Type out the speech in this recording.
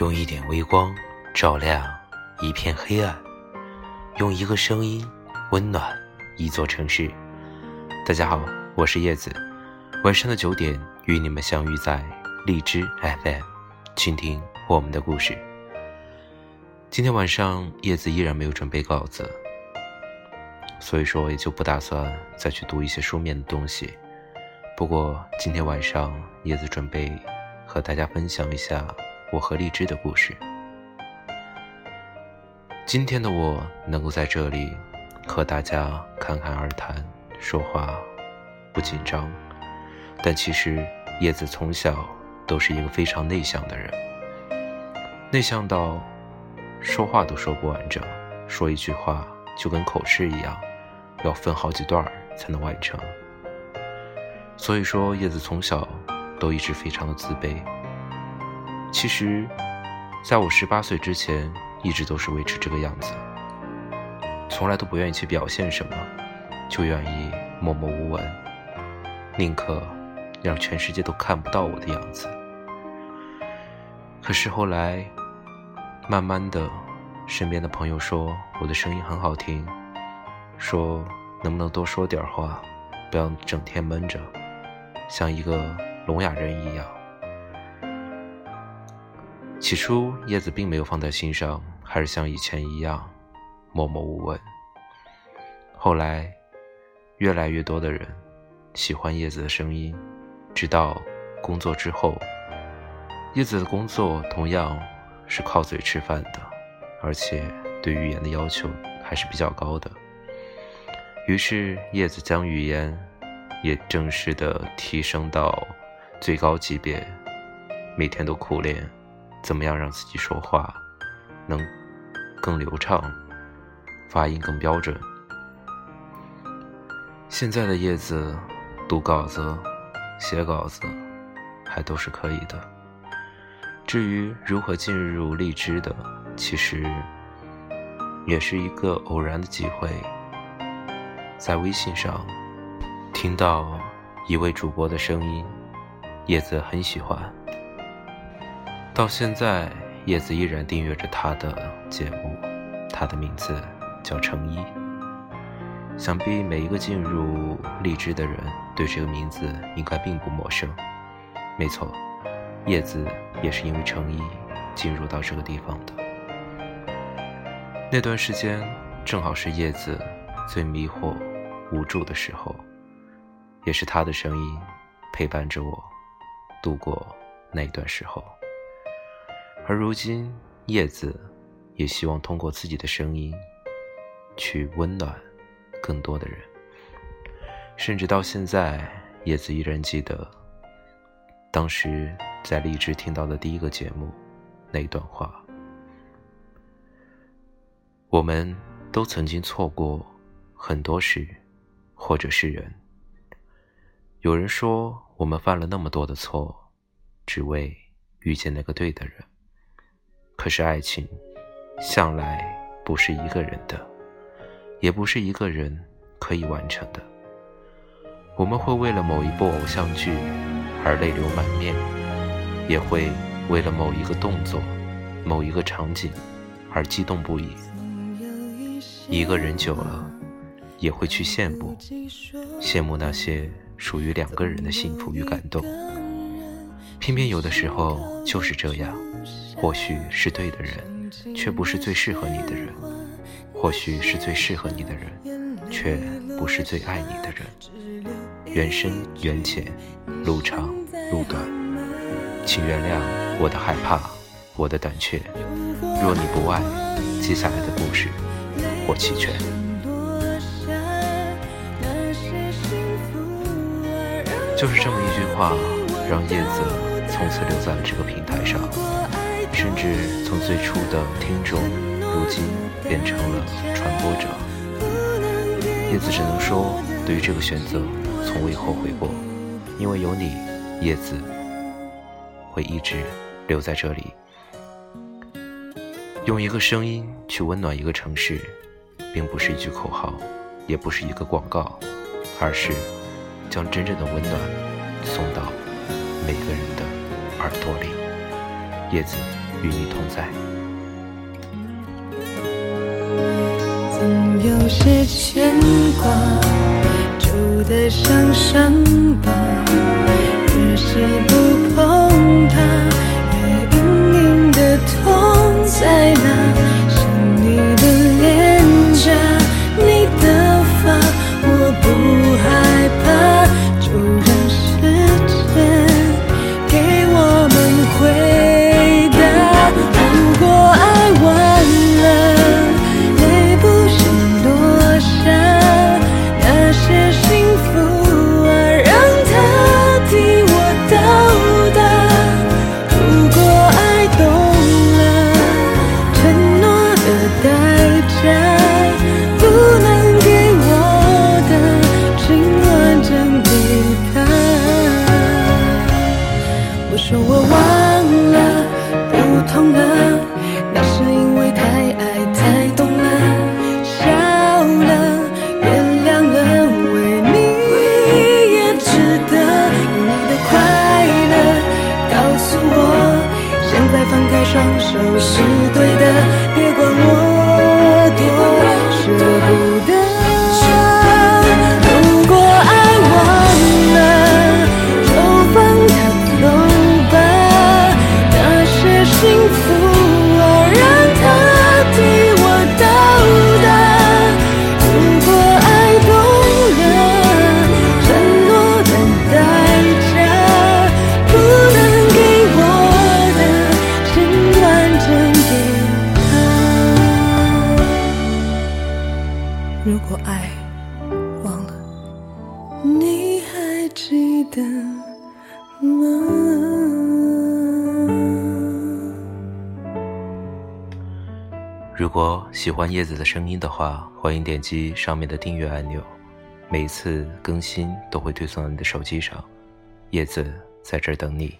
用一点微光照亮一片黑暗，用一个声音温暖一座城市。大家好，我是叶子，晚上的九点与你们相遇在荔枝 FM，倾听我们的故事。今天晚上叶子依然没有准备稿子，所以说也就不打算再去读一些书面的东西。不过今天晚上叶子准备和大家分享一下。我和荔枝的故事。今天的我能够在这里和大家侃侃而谈，说话不紧张，但其实叶子从小都是一个非常内向的人，内向到说话都说不完整，说一句话就跟口吃一样，要分好几段才能完成。所以说，叶子从小都一直非常的自卑。其实，在我十八岁之前，一直都是维持这个样子，从来都不愿意去表现什么，就愿意默默无闻，宁可让全世界都看不到我的样子。可是后来，慢慢的，身边的朋友说我的声音很好听，说能不能多说点话，不要整天闷着，像一个聋哑人一样。起初，叶子并没有放在心上，还是像以前一样默默无闻。后来，越来越多的人喜欢叶子的声音，直到工作之后，叶子的工作同样是靠嘴吃饭的，而且对语言的要求还是比较高的。于是，叶子将语言也正式的提升到最高级别，每天都苦练。怎么样让自己说话能更流畅，发音更标准？现在的叶子读稿子、写稿子还都是可以的。至于如何进入荔枝的，其实也是一个偶然的机会，在微信上听到一位主播的声音，叶子很喜欢。到现在，叶子依然订阅着他的节目，他的名字叫程一。想必每一个进入荔枝的人对这个名字应该并不陌生。没错，叶子也是因为程一进入到这个地方的。那段时间正好是叶子最迷惑、无助的时候，也是他的声音陪伴着我度过那段时候。而如今，叶子也希望通过自己的声音，去温暖更多的人。甚至到现在，叶子依然记得当时在荔枝听到的第一个节目那段话：我们都曾经错过很多事，或者是人。有人说，我们犯了那么多的错，只为遇见那个对的人。可是爱情，向来不是一个人的，也不是一个人可以完成的。我们会为了某一部偶像剧而泪流满面，也会为了某一个动作、某一个场景而激动不已。一个人久了，也会去羡慕，羡慕那些属于两个人的幸福与感动。偏偏有的时候就是这样。或许是对的人，却不是最适合你的人；或许是最适合你的人，却不是最爱你的人。缘深缘浅，路长路短，请原谅我的害怕，我的胆怯。若你不爱，接下来的故事我弃权。就是这么一句话，让叶子从此留在了这个平台上。甚至从最初的听众，如今变成了传播者。叶子只能说，对于这个选择，从未后悔过，因为有你，叶子会一直留在这里。用一个声音去温暖一个城市，并不是一句口号，也不是一个广告，而是将真正的温暖送到每个人的耳朵里。叶子。与你同在。总有些牵挂，就得像伤疤，越是不碰它，越隐隐的痛在开双手是对的，别管我多舍不得。如果爱忘了，就放他走吧。那些幸福如果喜欢叶子的声音的话，欢迎点击上面的订阅按钮，每一次更新都会推送到你的手机上。叶子在这等你。